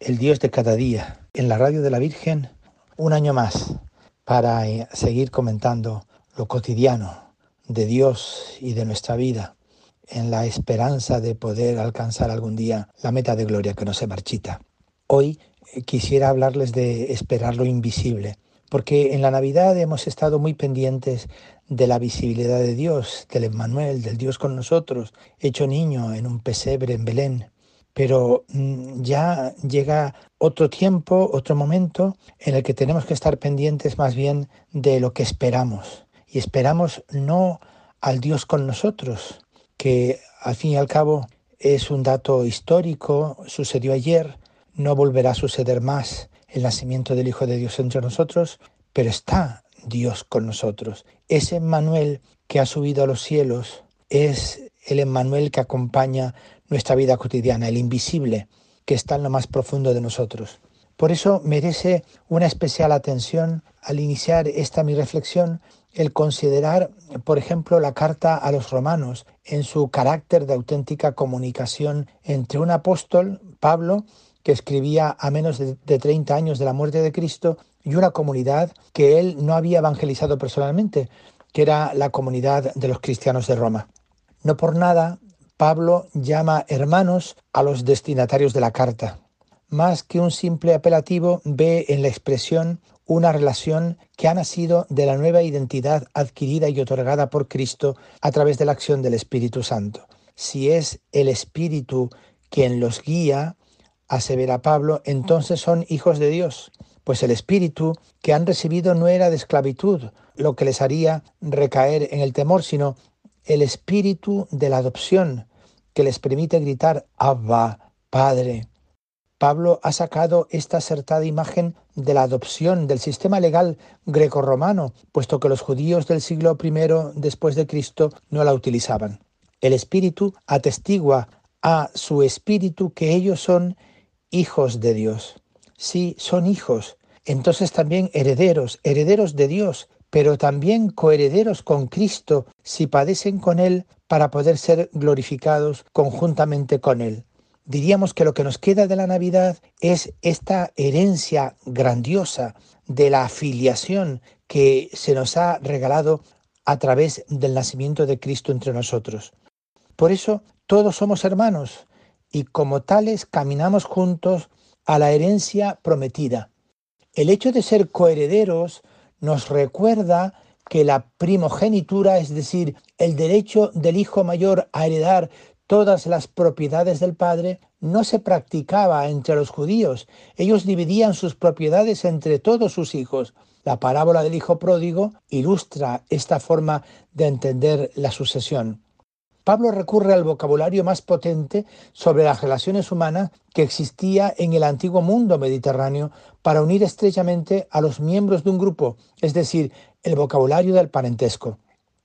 el Dios de cada día, en la radio de la Virgen, un año más para eh, seguir comentando lo cotidiano de Dios y de nuestra vida, en la esperanza de poder alcanzar algún día la meta de gloria que no se marchita. Hoy eh, quisiera hablarles de esperar lo invisible, porque en la Navidad hemos estado muy pendientes de la visibilidad de Dios, del Emmanuel, del Dios con nosotros, hecho niño en un pesebre en Belén pero mm, ya llega otro tiempo, otro momento en el que tenemos que estar pendientes más bien de lo que esperamos. Y esperamos no al Dios con nosotros, que al fin y al cabo es un dato histórico, sucedió ayer, no volverá a suceder más el nacimiento del Hijo de Dios entre nosotros, pero está Dios con nosotros. Ese Emmanuel que ha subido a los cielos es el Emmanuel que acompaña nuestra vida cotidiana, el invisible que está en lo más profundo de nosotros. Por eso merece una especial atención al iniciar esta mi reflexión el considerar, por ejemplo, la carta a los romanos en su carácter de auténtica comunicación entre un apóstol, Pablo, que escribía a menos de, de 30 años de la muerte de Cristo, y una comunidad que él no había evangelizado personalmente, que era la comunidad de los cristianos de Roma. No por nada Pablo llama hermanos a los destinatarios de la carta. Más que un simple apelativo, ve en la expresión una relación que ha nacido de la nueva identidad adquirida y otorgada por Cristo a través de la acción del Espíritu Santo. Si es el Espíritu quien los guía, asevera Pablo, entonces son hijos de Dios, pues el Espíritu que han recibido no era de esclavitud, lo que les haría recaer en el temor, sino el Espíritu de la adopción, que les permite gritar Abba, Padre. Pablo ha sacado esta acertada imagen de la adopción del sistema legal grecorromano, puesto que los judíos del siglo I después de Cristo no la utilizaban. El Espíritu atestigua a su Espíritu que ellos son hijos de Dios. Sí, son hijos, entonces también herederos, herederos de Dios, pero también coherederos con Cristo si padecen con Él para poder ser glorificados conjuntamente con Él. Diríamos que lo que nos queda de la Navidad es esta herencia grandiosa de la afiliación que se nos ha regalado a través del nacimiento de Cristo entre nosotros. Por eso todos somos hermanos y como tales caminamos juntos a la herencia prometida. El hecho de ser coherederos nos recuerda que la primogenitura, es decir, el derecho del hijo mayor a heredar todas las propiedades del padre, no se practicaba entre los judíos. Ellos dividían sus propiedades entre todos sus hijos. La parábola del hijo pródigo ilustra esta forma de entender la sucesión. Pablo recurre al vocabulario más potente sobre las relaciones humanas que existía en el antiguo mundo mediterráneo para unir estrechamente a los miembros de un grupo, es decir, el vocabulario del parentesco.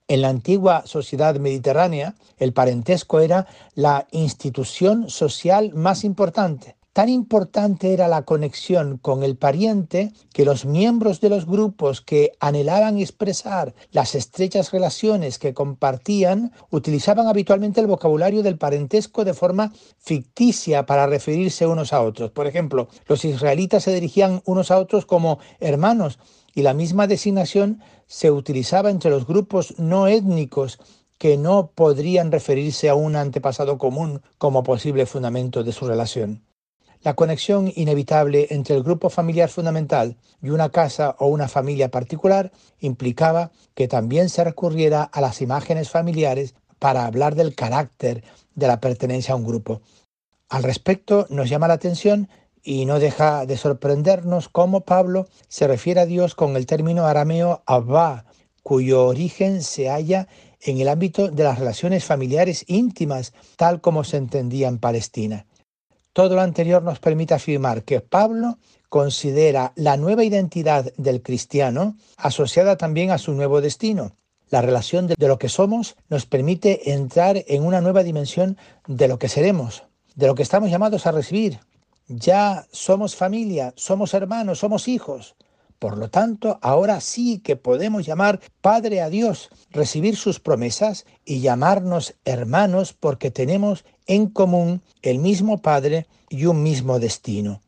En la antigua sociedad mediterránea, el parentesco era la institución social más importante. Tan importante era la conexión con el pariente que los miembros de los grupos que anhelaban expresar las estrechas relaciones que compartían utilizaban habitualmente el vocabulario del parentesco de forma ficticia para referirse unos a otros. Por ejemplo, los israelitas se dirigían unos a otros como hermanos y la misma designación se utilizaba entre los grupos no étnicos que no podrían referirse a un antepasado común como posible fundamento de su relación. La conexión inevitable entre el grupo familiar fundamental y una casa o una familia particular implicaba que también se recurriera a las imágenes familiares para hablar del carácter de la pertenencia a un grupo. Al respecto, nos llama la atención y no deja de sorprendernos cómo Pablo se refiere a Dios con el término arameo Abba, cuyo origen se halla en el ámbito de las relaciones familiares íntimas, tal como se entendía en Palestina. Todo lo anterior nos permite afirmar que Pablo considera la nueva identidad del cristiano asociada también a su nuevo destino. La relación de, lo que somos nos permite entrar en una nueva dimensión de lo que seremos, de lo que estamos llamados a recibir. Ya somos familia, somos hermanos, somos hijos. Por lo tanto, ahora sí que podemos llamar Padre a Dios, recibir sus promesas y llamarnos hermanos porque tenemos en común el mismo Padre y un mismo destino.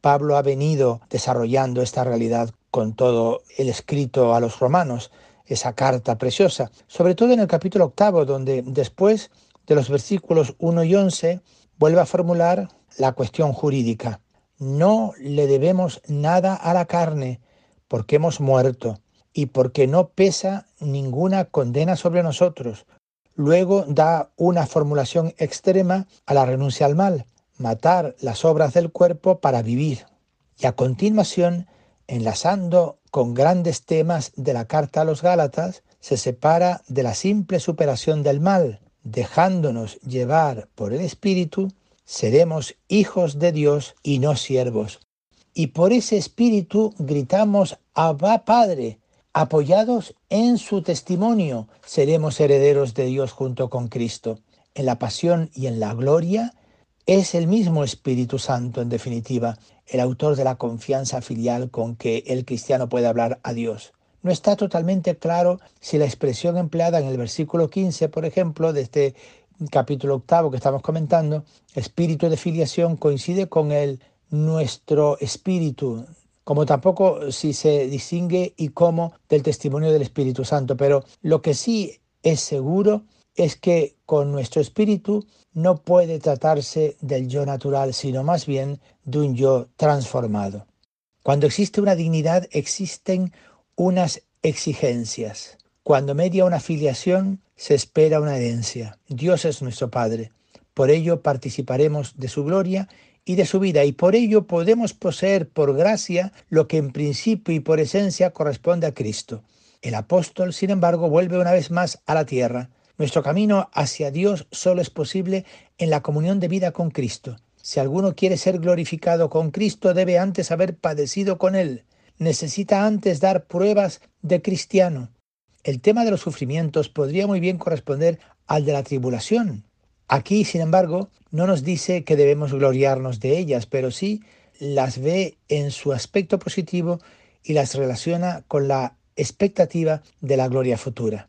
Pablo ha venido desarrollando esta realidad con todo el escrito a los romanos, esa carta preciosa, sobre todo en el capítulo octavo, donde después de los versículos 1 y 11 vuelve a formular la cuestión jurídica. No le debemos nada a la carne, porque hemos muerto y porque no pesa ninguna condena sobre nosotros. Luego da una formulación extrema a la renuncia al mal, matar las obras del cuerpo para vivir. Y a continuación, enlazando con grandes temas de la carta a los Gálatas, se separa de la simple superación del mal, dejándonos llevar por el Espíritu, seremos hijos de Dios y no siervos. Y por ese Espíritu gritamos, Abba Padre, apoyados en su testimonio, seremos herederos de Dios junto con Cristo. En la pasión y en la gloria es el mismo Espíritu Santo, en definitiva, el autor de la confianza filial con que el cristiano puede hablar a Dios. No está totalmente claro si la expresión empleada en el versículo 15, por ejemplo, de este capítulo octavo que estamos comentando, espíritu de filiación, coincide con el nuestro espíritu, como tampoco si se distingue y cómo del testimonio del Espíritu Santo. Pero lo que sí es seguro es que con nuestro espíritu no puede tratarse del yo natural, sino más bien de un yo transformado. Cuando existe una dignidad, existen unas exigencias. Cuando media una filiación, se espera una herencia. Dios es nuestro Padre. Por ello participaremos de su gloria y de su vida, y por ello podemos poseer por gracia lo que en principio y por esencia corresponde a Cristo. El apóstol, sin embargo, vuelve una vez más a la tierra nuestro camino hacia Dios solo es posible en la comunión de vida con Cristo. Si alguno quiere ser glorificado con Cristo, debe antes haber padecido con Él. Necesita antes dar pruebas de cristiano. El tema de los sufrimientos podría muy bien corresponder al de la tribulación. Aquí, sin embargo, no nos dice que debemos gloriarnos de ellas, pero sí las ve en su aspecto positivo y las relaciona con la expectativa de la gloria futura.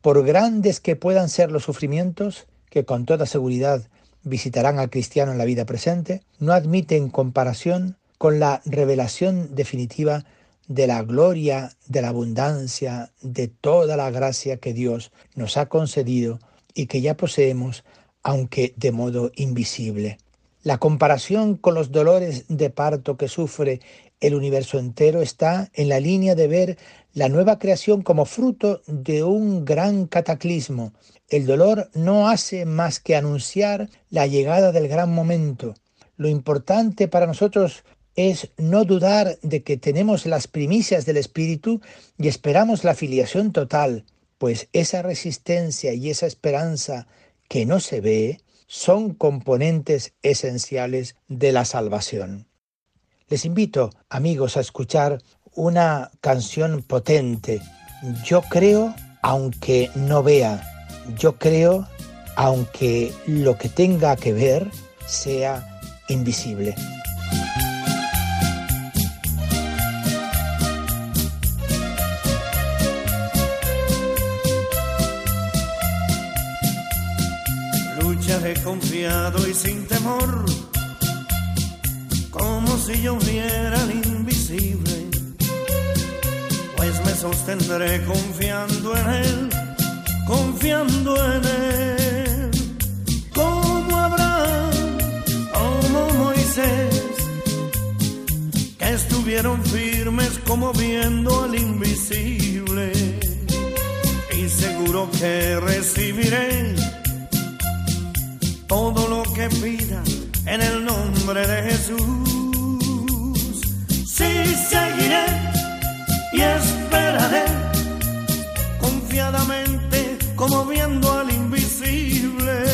Por grandes que puedan ser los sufrimientos, que con toda seguridad visitarán al cristiano en la vida presente, no admiten comparación con la revelación definitiva de la gloria, de la abundancia, de toda la gracia que Dios nos ha concedido y que ya poseemos, aunque de modo invisible. La comparación con los dolores de parto que sufre el universo entero está en la línea de ver la nueva creación como fruto de un gran cataclismo. El dolor no hace más que anunciar la llegada del gran momento. Lo importante para nosotros es no dudar de que tenemos las primicias del Espíritu y esperamos la filiación total, pues esa resistencia y esa esperanza que no se ve son componentes esenciales de la salvación. Les invito, amigos, a escuchar una canción potente. Yo creo aunque no vea. Yo creo aunque lo que tenga que ver sea invisible. De confiado y sin temor como si yo viera el invisible, pues me sostendré confiando en Él, confiando en Él, como Abraham, como Moisés, que estuvieron firmes como viendo al invisible, y seguro que recibiré todo lo que pida en el nombre de Jesús. Sí, seguiré y esperaré confiadamente como viendo al invisible.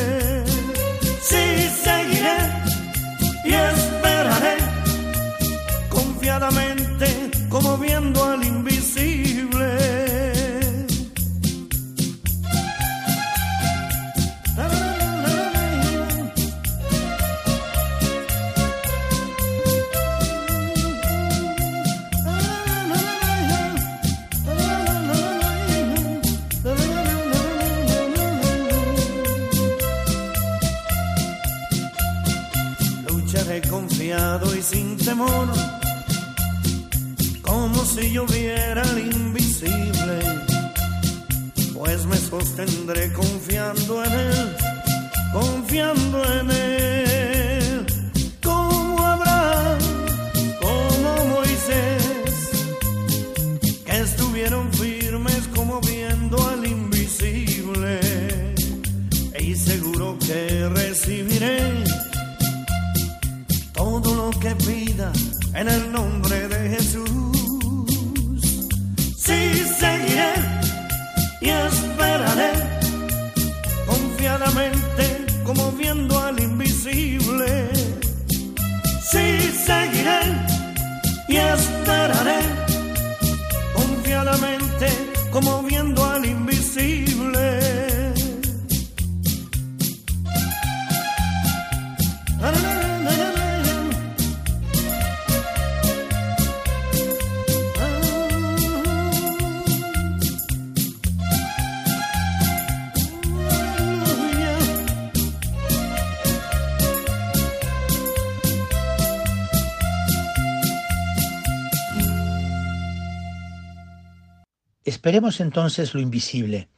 Esperemos entonces lo invisible,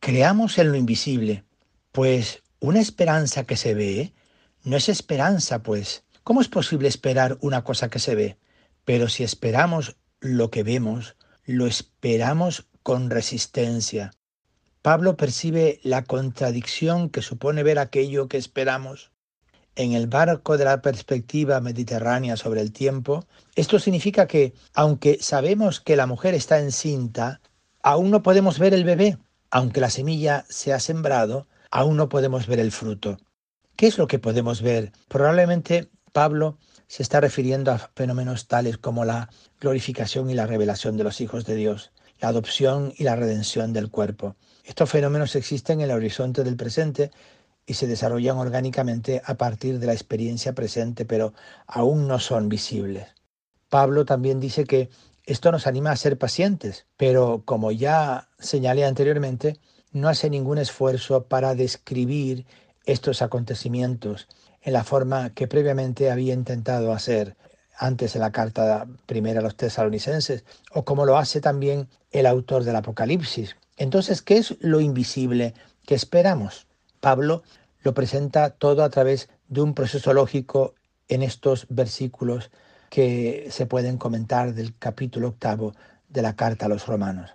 creamos en lo invisible, pues una esperanza que se ve no es esperanza, pues. ¿Cómo es posible esperar una cosa que se ve? Pero si esperamos lo que vemos, lo esperamos con resistencia. Pablo percibe la contradicción que supone ver aquello que esperamos. En el barco de la perspectiva mediterránea sobre el tiempo, esto significa que, aunque sabemos que la mujer está encinta, aún no podemos ver el bebé. Aunque la semilla se ha sembrado, aún no podemos ver el fruto. ¿Qué es lo que podemos ver? Probablemente Pablo se está refiriendo a fenómenos tales como la glorificación y la revelación de los hijos de Dios, la adopción y la redención del cuerpo. Estos fenómenos existen en el horizonte del presente y se desarrollan orgánicamente a partir de la experiencia presente, pero aún no son visibles. Pablo también dice que esto nos anima a ser pacientes, pero como ya señalé anteriormente, no hace ningún esfuerzo para describir estos acontecimientos en la forma que previamente había intentado hacer antes en la carta primera a los tesalonicenses, o como lo hace también el autor del Apocalipsis. Entonces, ¿qué es lo invisible que esperamos? Pablo lo presenta todo a través de un proceso lógico en estos versículos que se pueden comentar del capítulo octavo de la carta a los romanos.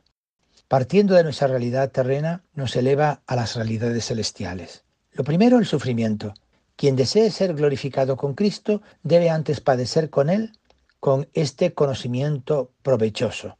Partiendo de nuestra realidad terrena, nos eleva a las realidades celestiales. Lo primero, el sufrimiento. Quien desee ser glorificado con Cristo debe antes padecer con Él con este conocimiento provechoso.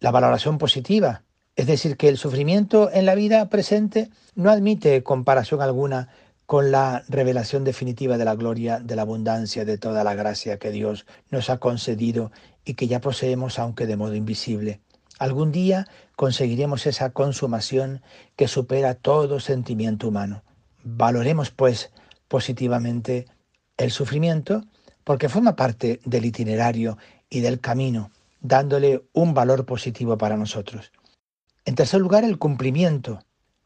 La valoración positiva, es decir, que el sufrimiento en la vida presente no admite comparación alguna con la revelación definitiva de la gloria, de la abundancia, de toda la gracia que Dios nos ha concedido y que ya poseemos aunque de modo invisible. Algún día conseguiremos esa consumación que supera todo sentimiento humano. Valoremos, pues, positivamente el sufrimiento porque forma parte del itinerario y del camino, dándole un valor positivo para nosotros. En tercer lugar, el cumplimiento.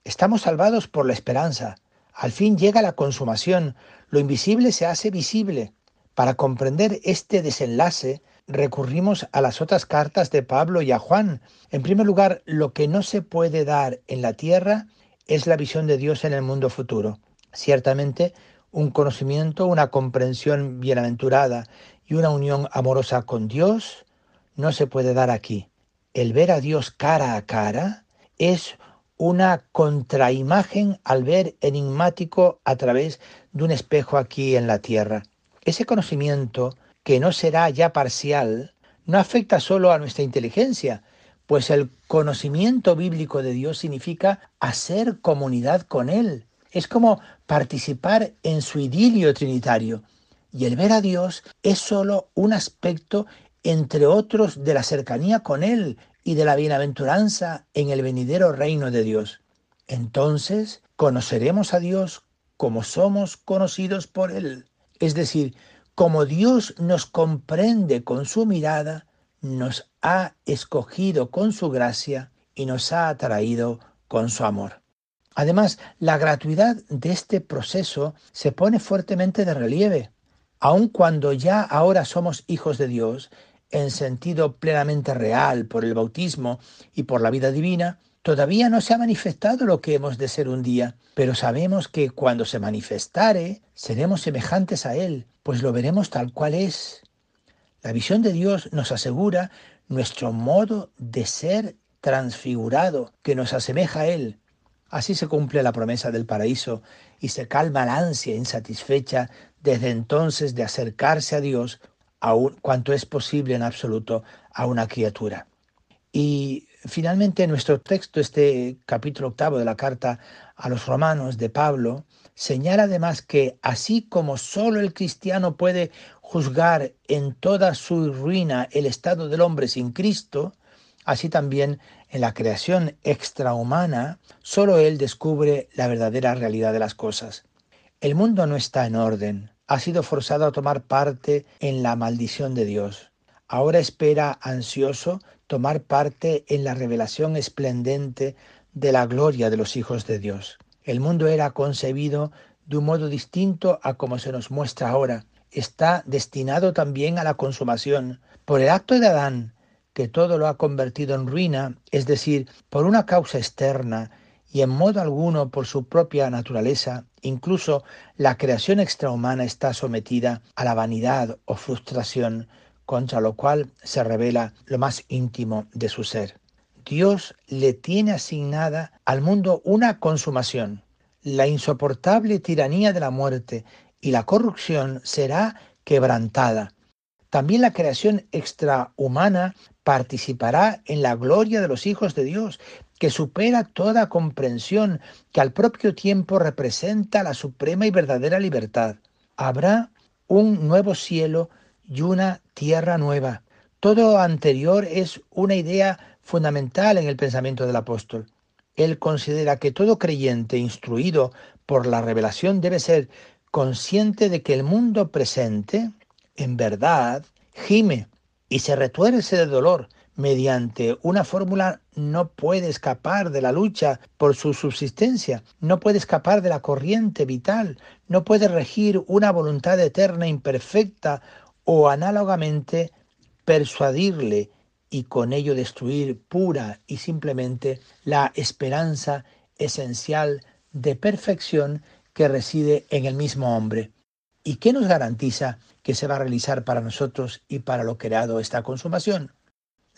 Estamos salvados por la esperanza. Al fin llega la consumación, lo invisible se hace visible. Para comprender este desenlace, recurrimos a las otras cartas de Pablo y a Juan. En primer lugar, lo que no se puede dar en la tierra es la visión de Dios en el mundo futuro. Ciertamente, un conocimiento, una comprensión bienaventurada y una unión amorosa con Dios no se puede dar aquí. El ver a Dios cara a cara es una contraimagen al ver enigmático a través de un espejo aquí en la tierra. Ese conocimiento, que no será ya parcial, no afecta solo a nuestra inteligencia, pues el conocimiento bíblico de Dios significa hacer comunidad con Él. Es como participar en su idilio trinitario. Y el ver a Dios es solo un aspecto, entre otros, de la cercanía con Él y de la bienaventuranza en el venidero reino de Dios. Entonces conoceremos a Dios como somos conocidos por Él. Es decir, como Dios nos comprende con su mirada, nos ha escogido con su gracia y nos ha atraído con su amor. Además, la gratuidad de este proceso se pone fuertemente de relieve. aun cuando ya ahora somos hijos de Dios, en sentido plenamente real por el bautismo y por la vida divina, todavía no se ha manifestado lo que hemos de ser un día, pero sabemos que cuando se manifestare, seremos semejantes a Él, pues lo veremos tal cual es. La visión de Dios nos asegura nuestro modo de ser transfigurado, que nos asemeja a Él. Así se cumple la promesa del paraíso y se calma la ansia insatisfecha desde entonces de acercarse a Dios aún cuanto es posible en absoluto a una criatura. Y finalmente nuestro texto, este capítulo octavo de la carta a los romanos de Pablo, señala además que así como solo el cristiano puede juzgar en toda su ruina el estado del hombre sin Cristo, así también en la creación extrahumana, solo él descubre la verdadera realidad de las cosas. El mundo no está en orden, ha sido forzado a tomar parte en la maldición de Dios. Ahora espera ansioso tomar parte en la revelación esplendente de la gloria de los hijos de Dios. El mundo era concebido de un modo distinto a como se nos muestra ahora. Está destinado también a la consumación. Por el acto de Adán, que todo lo ha convertido en ruina, es decir, por una causa externa y en modo alguno por su propia naturaleza, incluso la creación extrahumana está sometida a la vanidad o frustración, contra lo cual se revela lo más íntimo de su ser. Dios le tiene asignada al mundo una consumación. La insoportable tiranía de la muerte y la corrupción será quebrantada. También la creación extrahumana participará en la gloria de los hijos de Dios que supera toda comprensión, que al propio tiempo representa la suprema y verdadera libertad. Habrá un nuevo cielo y una tierra nueva. Todo anterior es una idea fundamental en el pensamiento del apóstol. Él considera que todo creyente instruido por la revelación debe ser consciente de que el mundo presente, en verdad, gime y se retuerce de dolor mediante una fórmula no puede escapar de la lucha por su subsistencia, no puede escapar de la corriente vital, no puede regir una voluntad eterna imperfecta o análogamente persuadirle y con ello destruir pura y simplemente la esperanza esencial de perfección que reside en el mismo hombre. ¿Y qué nos garantiza que se va a realizar para nosotros y para lo creado esta consumación?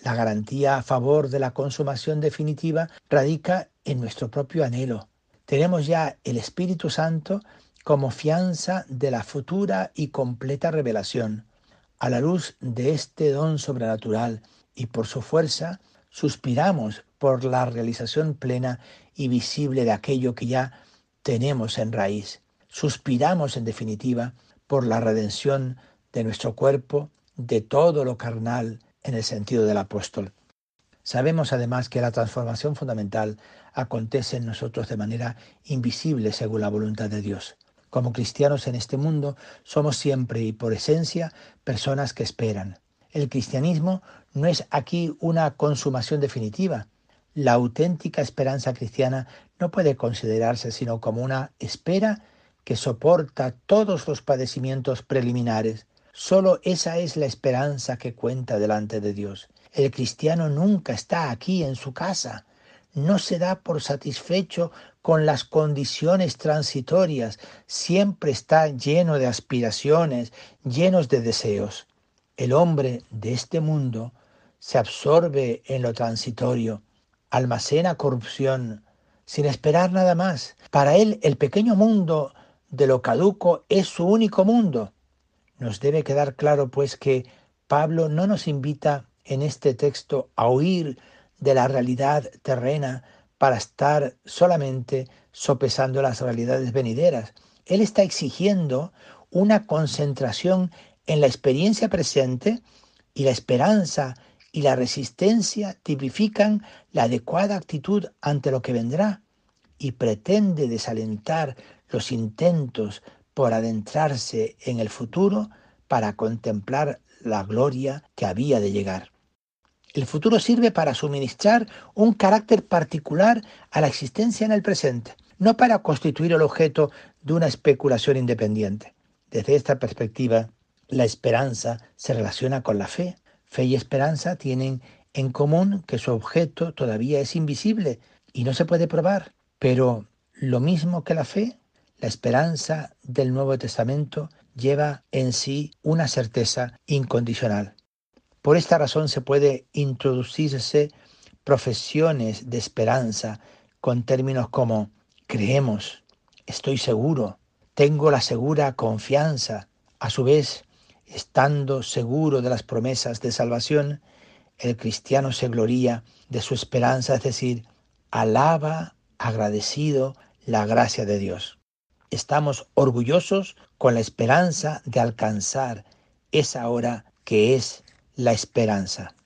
La garantía a favor de la consumación definitiva radica en nuestro propio anhelo. Tenemos ya el Espíritu Santo como fianza de la futura y completa revelación. A la luz de este don sobrenatural y por su fuerza, suspiramos por la realización plena y visible de aquello que ya tenemos en raíz. Suspiramos, en definitiva, por la redención de nuestro cuerpo, de todo lo carnal, en el sentido del apóstol. Sabemos además que la transformación fundamental acontece en nosotros de manera invisible según la voluntad de Dios. Como cristianos en este mundo somos siempre y por esencia personas que esperan. El cristianismo no es aquí una consumación definitiva. La auténtica esperanza cristiana no puede considerarse sino como una espera que soporta todos los padecimientos preliminares. Solo esa es la esperanza que cuenta delante de Dios. El cristiano nunca está aquí en su casa. No se da por satisfecho con las condiciones transitorias. Siempre está lleno de aspiraciones, llenos de deseos. El hombre de este mundo se absorbe en lo transitorio, almacena corrupción, sin esperar nada más. Para él el pequeño mundo de lo caduco es su único mundo. Nos debe quedar claro pues que Pablo no nos invita en este texto a huir de la realidad terrena para estar solamente sopesando las realidades venideras. Él está exigiendo una concentración en la experiencia presente y la esperanza y la resistencia tipifican la adecuada actitud ante lo que vendrá y pretende desalentar los intentos por adentrarse en el futuro para contemplar la gloria que había de llegar. El futuro sirve para suministrar un carácter particular a la existencia en el presente, no para constituir el objeto de una especulación independiente. Desde esta perspectiva, la esperanza se relaciona con la fe. Fe y esperanza tienen en común que su objeto todavía es invisible y no se puede probar, pero lo mismo que la fe, la esperanza del Nuevo Testamento lleva en sí una certeza incondicional. Por esta razón se puede introducirse profesiones de esperanza con términos como creemos, estoy seguro, tengo la segura confianza. A su vez, estando seguro de las promesas de salvación, el cristiano se gloría de su esperanza, es decir, alaba agradecido la gracia de Dios. Estamos orgullosos con la esperanza de alcanzar esa hora que es la esperanza.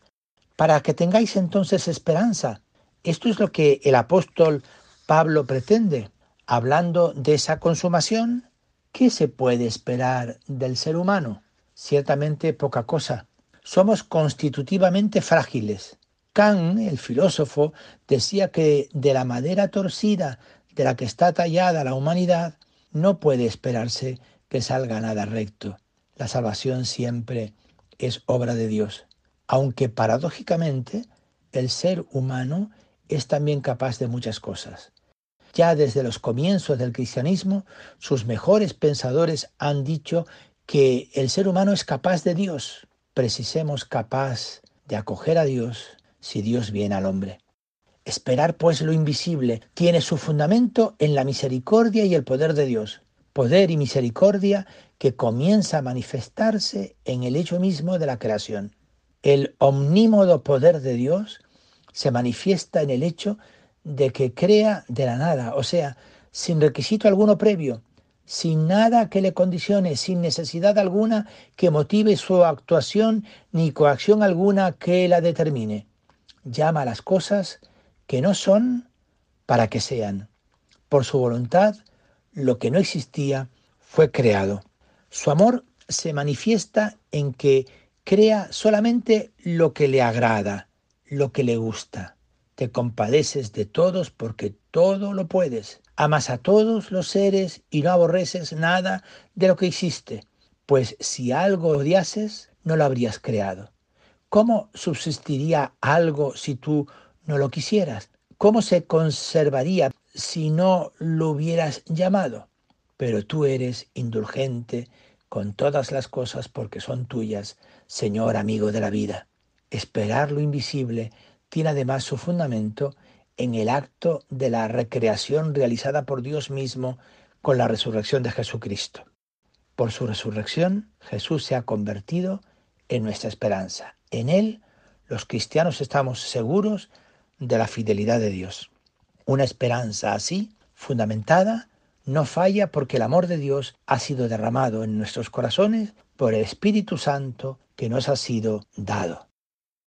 Para que tengáis entonces esperanza, esto es lo que el apóstol Pablo pretende, hablando de esa consumación. ¿Qué se puede esperar del ser humano? Ciertamente poca cosa. Somos constitutivamente frágiles. Kant, el filósofo, decía que de la madera torcida de la que está tallada la humanidad, no puede esperarse que salga nada recto. La salvación siempre es obra de Dios, aunque paradójicamente el ser humano es también capaz de muchas cosas. Ya desde los comienzos del cristianismo, sus mejores pensadores han dicho que el ser humano es capaz de Dios. Precisemos capaz de acoger a Dios si Dios viene al hombre. Esperar pues lo invisible tiene su fundamento en la misericordia y el poder de Dios. Poder y misericordia que comienza a manifestarse en el hecho mismo de la creación. El omnímodo poder de Dios se manifiesta en el hecho de que crea de la nada, o sea, sin requisito alguno previo, sin nada que le condicione, sin necesidad alguna que motive su actuación ni coacción alguna que la determine. Llama a las cosas que no son para que sean. Por su voluntad, lo que no existía fue creado. Su amor se manifiesta en que crea solamente lo que le agrada, lo que le gusta. Te compadeces de todos porque todo lo puedes. Amas a todos los seres y no aborreces nada de lo que existe, pues si algo odiases, no lo habrías creado. ¿Cómo subsistiría algo si tú no lo quisieras? ¿Cómo se conservaría si no lo hubieras llamado? Pero tú eres indulgente con todas las cosas porque son tuyas, Señor amigo de la vida. Esperar lo invisible tiene además su fundamento en el acto de la recreación realizada por Dios mismo con la resurrección de Jesucristo. Por su resurrección, Jesús se ha convertido en nuestra esperanza. En Él, los cristianos estamos seguros de la fidelidad de Dios. Una esperanza así, fundamentada, no falla porque el amor de Dios ha sido derramado en nuestros corazones por el Espíritu Santo que nos ha sido dado.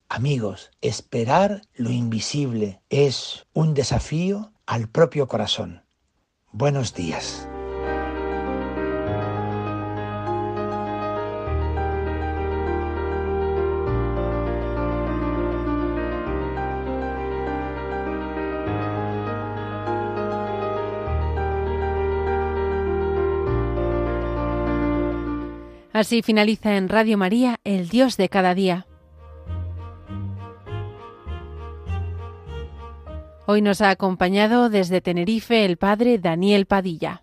Amigos, esperar lo invisible es un desafío al propio corazón. Buenos días. Así finaliza en Radio María El Dios de cada día. Hoy nos ha acompañado desde Tenerife el padre Daniel Padilla.